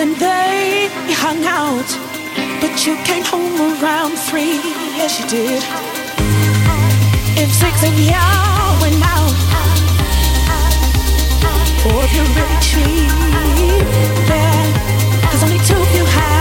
Then they hung out, but you came home around three, yes you did. If six and you went out, or if you really cheated, cause only two of you had.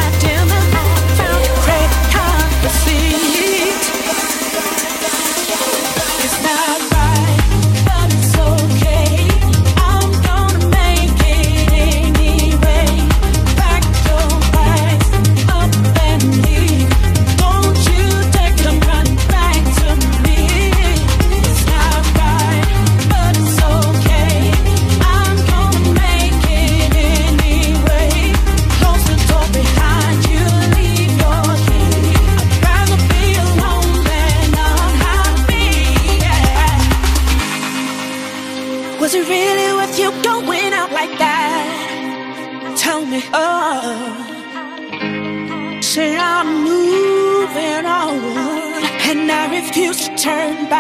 turn back.